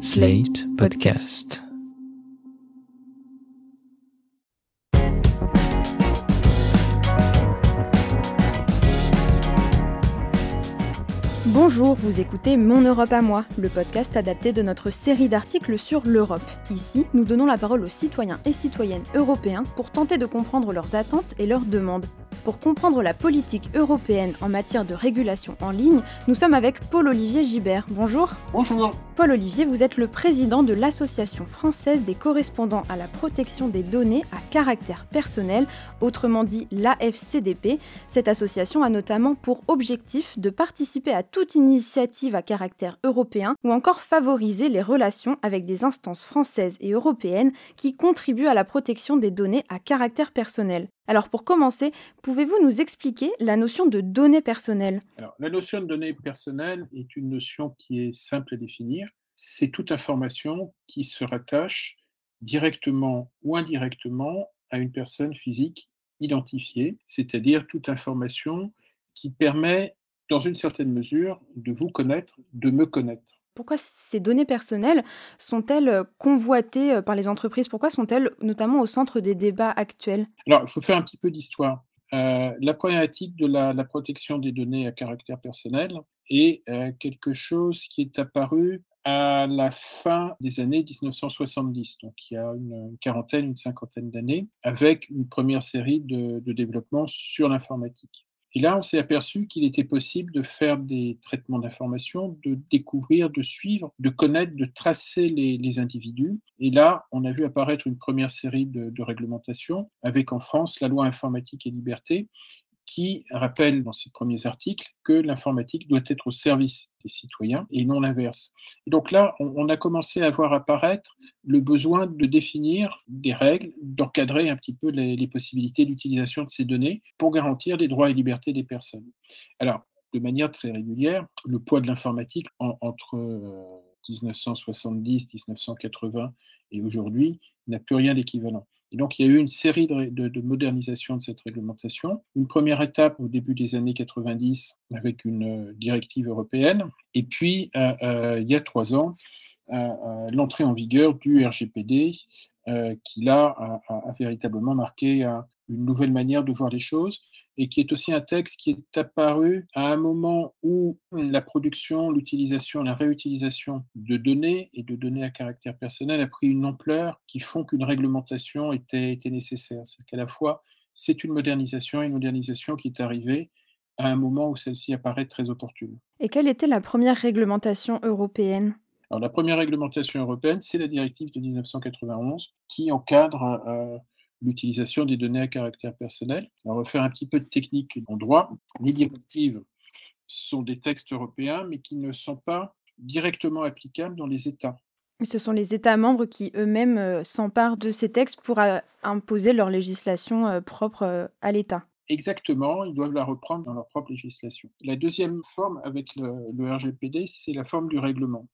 Slate Podcast. Bonjour, vous écoutez Mon Europe à moi, le podcast adapté de notre série d'articles sur l'Europe. Ici, nous donnons la parole aux citoyens et citoyennes européens pour tenter de comprendre leurs attentes et leurs demandes. Pour comprendre la politique européenne en matière de régulation en ligne, nous sommes avec Paul-Olivier Gibert. Bonjour. Bonjour. Paul-Olivier, vous êtes le président de l'Association française des correspondants à la protection des données à caractère personnel, autrement dit l'AFCDP. Cette association a notamment pour objectif de participer à toute initiative à caractère européen ou encore favoriser les relations avec des instances françaises et européennes qui contribuent à la protection des données à caractère personnel. Alors pour commencer, pouvez-vous nous expliquer la notion de données personnelles? Alors, la notion de données personnelles est une notion qui est simple à définir. C'est toute information qui se rattache directement ou indirectement à une personne physique identifiée, c'est-à-dire toute information qui permet, dans une certaine mesure, de vous connaître, de me connaître. Pourquoi ces données personnelles sont-elles euh, convoitées euh, par les entreprises? Pourquoi sont-elles notamment au centre des débats actuels? Alors, il faut faire un petit peu d'histoire. Euh, la problématique de la, protection des données à caractère personnel est euh, quelque chose qui est apparu à la fin des années 1970, donc il y a une quarantaine, une cinquantaine d'années, avec une première série de, de développements sur l'informatique. Et là, on s'est aperçu qu'il était possible de faire des traitements d'information, de découvrir, de suivre, de connaître, de tracer les, individus. Et là, on a vu apparaître une première série de réglementations, avec en France la loi informatique et liberté, qui rappelle dans ses premiers articles que l'informatique doit être au service des citoyens et non l'inverse. Et donc là, on, a commencé à voir apparaître le besoin de définir des règles, d'encadrer un petit peu les, possibilités d'utilisation de ces données pour garantir les droits et libertés des personnes. Alors, de manière très régulière, le poids de l'informatique en, entre euh, 1970, 1980 et aujourd'hui n'a plus rien d'équivalent. Et donc, il y a eu une série de, de, de, cette réglementation. Une première étape au début des années 90 avec une euh, directive européenne. Et puis, euh, euh, il y a trois ans, l'entrée en vigueur du RGPD, qui là a véritablement marqué une nouvelle manière de voir les choses et qui est aussi un texte qui est apparu à un moment où la production, l'utilisation, la réutilisation de données et de données à caractère personnel a pris une ampleur qui font qu'une réglementation était, était nécessaire. C'est qu'à la fois, c'est une modernisation, une modernisation qui est arrivée à un moment où celle-ci apparaît très opportune. Et quelle était la première réglementation européenne? Alors, la première réglementation européenne, c'est la directive de 1991 qui encadre euh, l'utilisation des données à caractère personnel. On va faire un petit peu de technique en droit. Les directives sont des textes européens, mais qui ne sont pas directement applicables dans les États. Ce sont les États membres qui eux-mêmes euh, s'emparent de ces textes pour euh, imposer leur législation euh, propre à l'État. Exactement, ils doivent la reprendre dans leur propre législation. La deuxième forme avec le, le RGPD, c'est la forme du règlement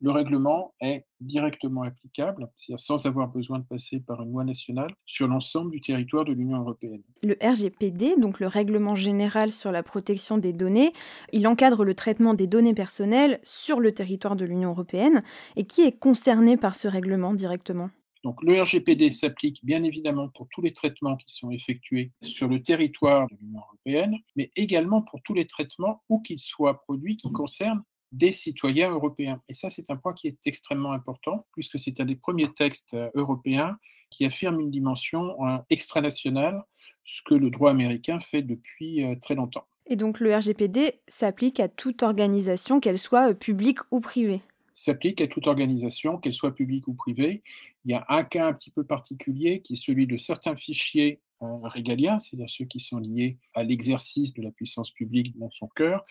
le règlement est directement applicable, c'est-à-dire sans avoir besoin de passer par une loi nationale, sur l'ensemble du territoire de l'Union européenne. Le RGPD, donc le Règlement général sur la protection des données, il encadre le traitement des données personnelles sur le territoire de l'Union européenne. Et qui est concerné par ce règlement directement donc le RGPD s'applique bien évidemment pour tous les traitements qui sont effectués sur le territoire de l'Union européenne, mais également pour tous les traitements où qu'ils soient produits qui concernent des citoyens européens. Et ça, c'est un point qui est extrêmement important, puisque c'est un des premiers textes euh, européens qui affirme une dimension euh, extranationale, ce que le droit américain fait depuis euh, très longtemps. Et donc le RGPD s'applique à toute organisation, qu'elle soit publique ou privée s'applique à toute organisation, qu'elle soit publique ou privée. Il y a un cas un petit peu particulier qui est celui de certains fichiers régaliens, c'est-à-dire ceux qui sont liés à l'exercice de la puissance publique dans son cœur,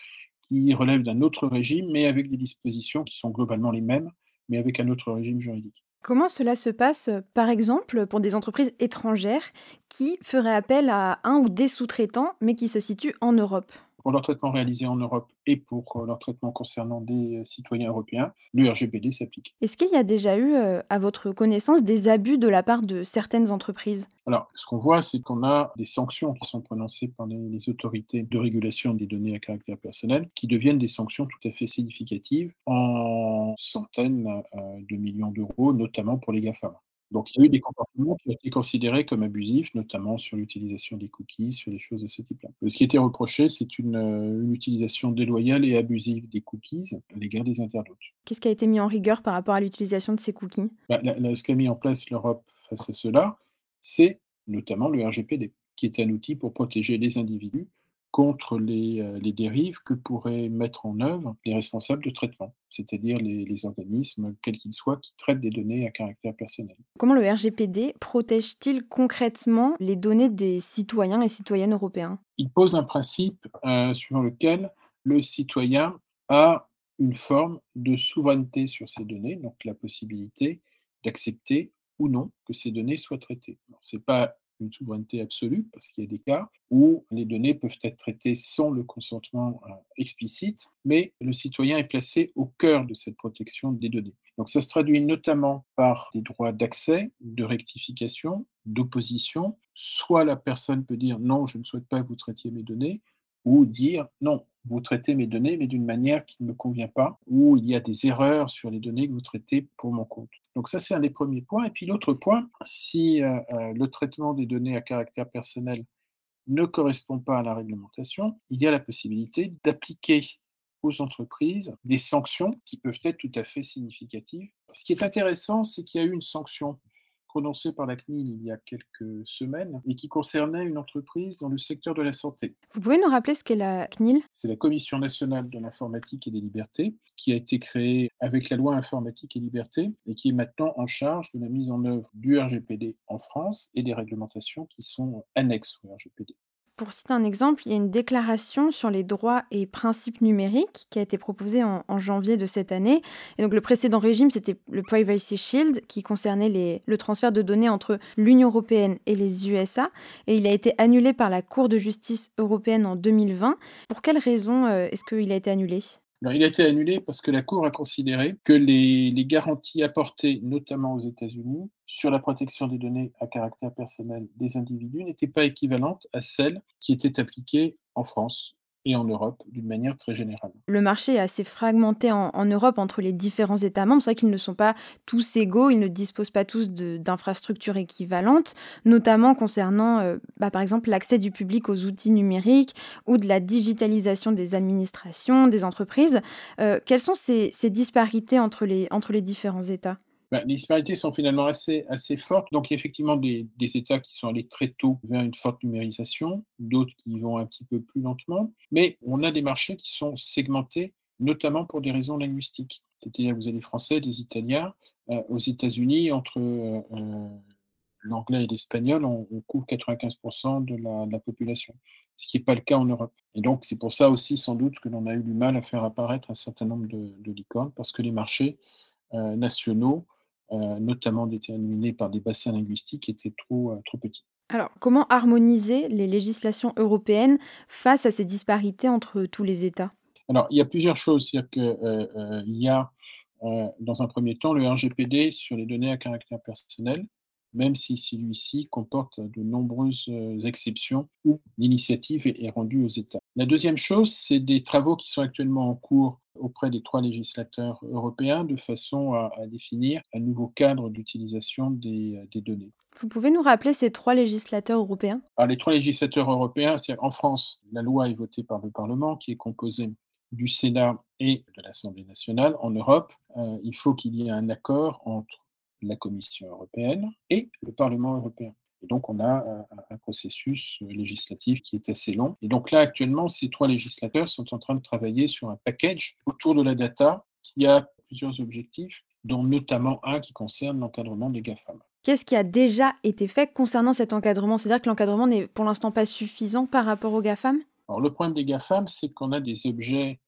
qui relèvent d'un autre régime, mais avec des dispositions qui sont globalement les mêmes, mais avec un autre régime juridique. Comment cela se passe, par exemple, pour des entreprises étrangères qui feraient appel à un ou des sous-traitants, mais qui se situent en Europe? Pour leur traitement réalisé en Europe et pour leur traitement concernant des citoyens européens, le RGPD s'applique. Est-ce qu'il y a déjà eu, à votre connaissance, des abus de la part de certaines entreprises? Alors, ce qu'on voit, c'est qu'on a des sanctions qui sont prononcées par les, autorités de régulation des données à caractère personnel, qui deviennent des sanctions tout à fait significatives en centaines de millions d'euros, notamment pour les GAFA. Donc il y a eu des comportements qui ont été considérés comme abusifs, notamment sur l'utilisation des cookies, sur des choses de ce type-là. Ce qui a été reproché, c'est une, une, utilisation déloyale et abusive des cookies à l'égard des internautes. Qu'est-ce qui a été mis en rigueur par rapport à l'utilisation de ces cookies? Bah, Ce qu'a mis en place l'Europe face à cela, c'est notamment le RGPD, qui est un outil pour protéger les individus contre les, euh, les, dérives que pourraient mettre en œuvre les responsables de traitement, c'est-à-dire les, les, organismes, quels qu'ils soient, qui traitent des données à caractère personnel. Comment le RGPD protège-t-il concrètement les données des citoyens et citoyennes européens? Il pose un principe euh, suivant lequel le citoyen a une forme de souveraineté sur ces données, donc la possibilité d'accepter ou non que ces données soient traitées. Ce n'est pas une souveraineté absolue, parce qu'il y a des cas où les données peuvent être traitées sans le consentement euh, explicite, mais le citoyen est placé au cœur de cette protection des données. Donc ça se traduit notamment par des droits d'accès, de rectification, d'opposition. Soit la personne peut dire non, je ne souhaite pas que vous traitiez mes données, ou dire non, vous traitez mes données, mais d'une manière qui ne me convient pas, ou il y a des erreurs sur les données que vous traitez pour mon compte. Donc ça, c'est un des premiers points. Et puis l'autre point, si euh, euh, le traitement des données à caractère personnel ne correspond pas à la réglementation, il y a la possibilité d'appliquer aux entreprises des sanctions qui peuvent être tout à fait significatives. Ce qui est intéressant, c'est qu'il y a eu une sanction prononcée par la CNIL il y a quelques semaines et qui concernait une entreprise dans le secteur de la santé. Vous pouvez nous rappeler ce qu'est la CNIL? C'est la Commission nationale de l'informatique et des libertés qui a été créée avec la loi informatique et liberté et qui est maintenant en charge de la mise en œuvre du RGPD en France et des réglementations qui sont annexes au RGPD. Pour citer un exemple, il y a une déclaration sur les droits et principes numériques qui a été proposée en, janvier de cette année. Et donc le précédent régime, c'était le Privacy Shield qui concernait le transfert de données entre l'Union européenne et les USA. Et il a été annulé par la Cour de justice européenne en 2020. Pour quelles raisons euh, est-ce qu'il a été annulé? Il a été annulé parce que la Cour a considéré que les, les garanties apportées, notamment aux États-Unis, sur la protection des données à caractère personnel des individus n'étaient pas équivalentes à celles qui étaient appliquées en France et en Europe d'une manière très générale. Le marché est assez fragmenté en, Europe entre les différents États membres. C'est vrai qu'ils ne sont pas tous égaux, ils ne disposent pas tous d'infrastructures équivalentes, notamment concernant, euh, bah, par exemple, l'accès du public aux outils numériques ou de la digitalisation des administrations, des entreprises. Euh, quelles sont ces, disparités entre les différents États? Bah, les disparités sont finalement assez, fortes. Donc, il y a effectivement des, États qui sont allés très tôt vers une forte numérisation, d'autres qui vont un petit peu plus lentement. Mais on a des marchés qui sont segmentés, notamment pour des raisons linguistiques. C'est-à-dire vous avez des Français, des Italiens. Euh, aux États-Unis, entre euh, euh, l'anglais et l'espagnol, on, couvre 95% de la, population, ce qui n'est pas le cas en Europe. Et donc, c'est pour ça aussi, sans doute, que l'on a eu du mal à faire apparaître un certain nombre de, licornes, parce que les marchés nationaux notamment déterminés par des bassins linguistiques, étaient trop, euh, trop petits. Alors, comment harmoniser les législations européennes face à ces disparités entre tous les États? Alors, il y a plusieurs choses. C'est-à-dire qu'il euh, y a, dans un premier temps, le RGPD sur les données à caractère personnel, même si celui-ci comporte de nombreuses exceptions où l'initiative est rendue aux États. La deuxième chose, c'est des travaux qui sont actuellement en cours auprès des trois législateurs européens de façon à, définir un nouveau cadre d'utilisation des, des, données. Vous pouvez nous rappeler ces trois législateurs européens? Alors, Les trois législateurs européens, c'est en France, la loi est votée par le Parlement qui est composé du Sénat et de l'Assemblée nationale. En Europe, euh, il faut qu'il y ait un accord entre la Commission européenne et le Parlement européen. Et donc, on a un, processus législatif qui est assez long. Et donc là, actuellement, ces trois législateurs sont en train de travailler sur un package autour de la data qui a plusieurs objectifs, dont notamment un qui concerne l'encadrement des GAFAM. Qu'est-ce qui a déjà été fait concernant cet encadrement? C'est-à-dire que l'encadrement n'est pour l'instant pas suffisant par rapport aux GAFAM? Alors, le problème des GAFAM, c'est qu'on a des objets euh,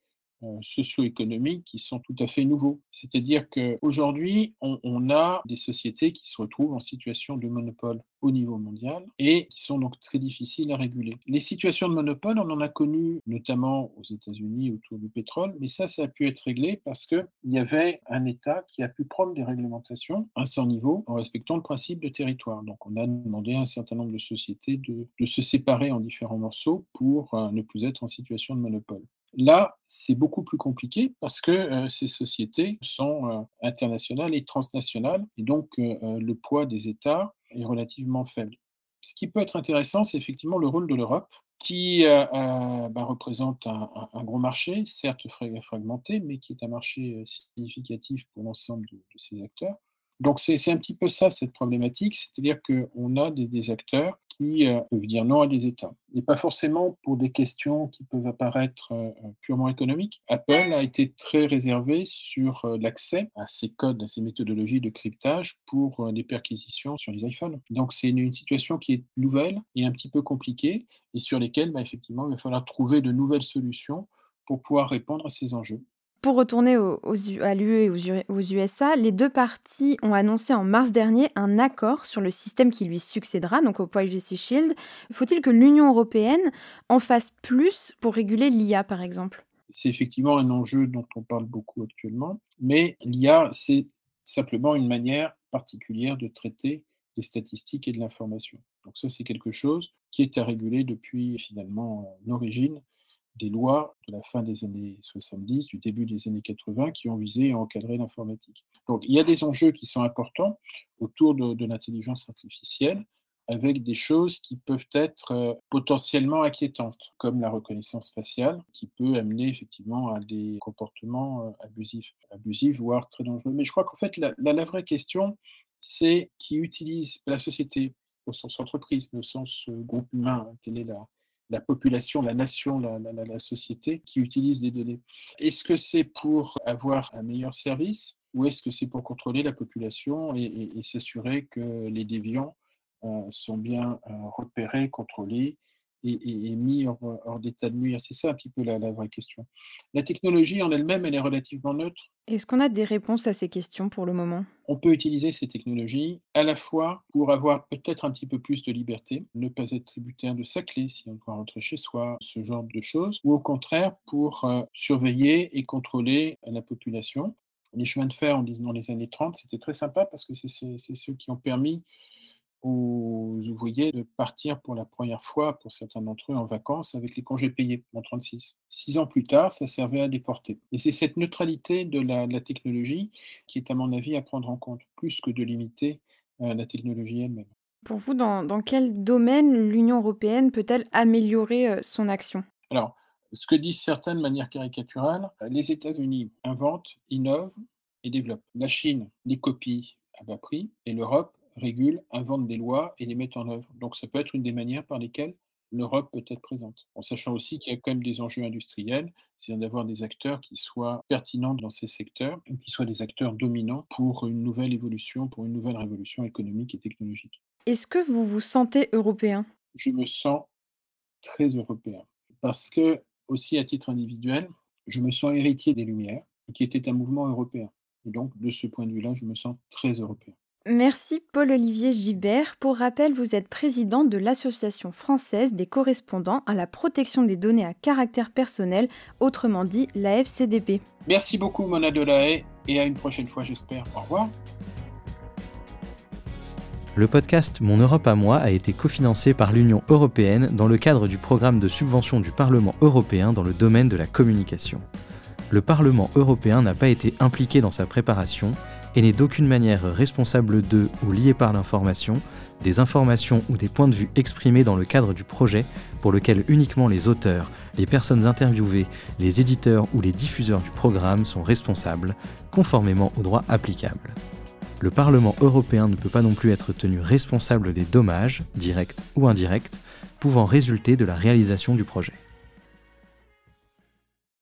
socio-économiques qui sont tout à fait nouveaux. C'est-à-dire qu'aujourd'hui, on, on a des sociétés qui se retrouvent en situation de monopole au niveau mondial et qui sont donc très difficiles à réguler. Les situations de monopole, on en a connu notamment aux États-Unis autour du pétrole, mais ça, ça a pu être réglé parce qu'il y avait un État qui a pu prendre des réglementations à son niveau en respectant le principe de territoire. Donc on a demandé à un certain nombre de sociétés de, de se séparer en différents morceaux pour euh, ne plus être en situation de monopole. Là, c'est beaucoup plus compliqué parce que euh, ces sociétés sont euh, internationales et transnationales et donc euh, le poids des États est relativement faible. Ce qui peut être intéressant, c'est effectivement le rôle de l'Europe qui bah, représente un, gros marché, certes fragmenté, mais qui est un marché significatif pour l'ensemble de, de ces acteurs. Donc c'est un petit peu ça, cette problématique, c'est-à-dire qu'on a des, acteurs qui euh, peuvent dire non à des États, et pas forcément pour des questions qui peuvent apparaître euh, purement économiques. Apple a été très réservé sur euh, l'accès à ces codes, à ces méthodologies de cryptage pour euh, des perquisitions sur les iPhones. Donc c'est une, une, situation qui est nouvelle et un petit peu compliquée, et sur lesquelles, bah, effectivement, il va falloir trouver de nouvelles solutions pour pouvoir répondre à ces enjeux. Pour retourner aux, aux, à l'UE et aux, USA, les deux parties ont annoncé en mars dernier un accord sur le système qui lui succédera, donc au Privacy Shield. Faut-il que l'Union européenne en fasse plus pour réguler l'IA, par exemple? C'est effectivement un enjeu dont on parle beaucoup actuellement, mais l'IA, c'est simplement une manière particulière de traiter des statistiques et de l'information. Donc ça, c'est quelque chose qui est à réguler depuis finalement l'origine des lois de la fin des années 70, du début des années 80, qui ont visé à encadrer l'informatique. Donc il y a des enjeux qui sont importants autour de, l'intelligence artificielle, avec des choses qui peuvent être euh, potentiellement inquiétantes, comme la reconnaissance faciale, qui peut amener effectivement à des comportements euh, abusifs, abusifs voire très dangereux. Mais je crois qu'en fait, la, vraie question, c'est qui utilise la société au sens entreprise, au sens euh, groupe humain, quelle est la, la population, la nation, la, société qui utilise des données. Est-ce que c'est pour avoir un meilleur service ou est-ce que c'est pour contrôler la population et s'assurer que les déviants euh, sont bien euh, repérés, contrôlés et, et mis hors, hors d'état de nuire C'est ça un petit peu la, la, vraie question. La technologie en elle-même, elle est relativement neutre. Est-ce qu'on a des réponses à ces questions pour le moment? On peut utiliser ces technologies à la fois pour avoir peut-être un petit peu plus de liberté, ne pas être tributaire de sa clé si on doit rentrer chez soi, ce genre de choses, ou au contraire pour euh, surveiller et contrôler la population. Les chemins de fer, on dit dans les années 30, c'était très sympa parce que c'est ceux qui ont permis aux ouvriers de partir pour la première fois, pour certains d'entre eux, en vacances avec les congés payés en 36. Six ans plus tard, ça servait à déporter. Et c'est cette neutralité de la, de la, technologie qui est, à mon avis, à prendre en compte, plus que de limiter euh, la technologie elle-même. Pour vous, dans, dans quel domaine l'Union européenne peut-elle améliorer euh, son action? Alors, ce que disent certains de manière caricaturale, les États-Unis inventent, innovent et développent. La Chine les copie à bas prix et l'Europe régulent, inventent des lois et les mettent en œuvre. Donc ça peut être une des manières par lesquelles l'Europe peut être présente. En sachant aussi qu'il y a quand même des enjeux industriels, c'est d'avoir des acteurs qui soient pertinents dans ces secteurs, et qui soient des acteurs dominants pour une nouvelle évolution, pour une nouvelle révolution économique et technologique. Est-ce que vous vous sentez européen? Je me sens très européen. Parce que, aussi à titre individuel, je me sens héritier des Lumières, qui était un mouvement européen. Et donc, de ce point de vue-là, je me sens très européen. Merci Paul-Olivier Gibert. Pour rappel, vous êtes président de l'Association française des correspondants à la protection des données à caractère personnel, autrement dit la FCDP. Merci beaucoup Mona Delahaye et à une prochaine fois j'espère. Au revoir. Le podcast Mon Europe à moi a été cofinancé par l'Union européenne dans le cadre du programme de subvention du Parlement européen dans le domaine de la communication. Le Parlement européen n'a pas été impliqué dans sa préparation et n'est d'aucune manière responsable de ou lié par l'information, des informations ou des points de vue exprimés dans le cadre du projet pour lequel uniquement les auteurs, les personnes interviewées, les éditeurs ou les diffuseurs du programme sont responsables, conformément au droit applicable. Le Parlement européen ne peut pas non plus être tenu responsable des dommages, directs ou indirects, pouvant résulter de la réalisation du projet.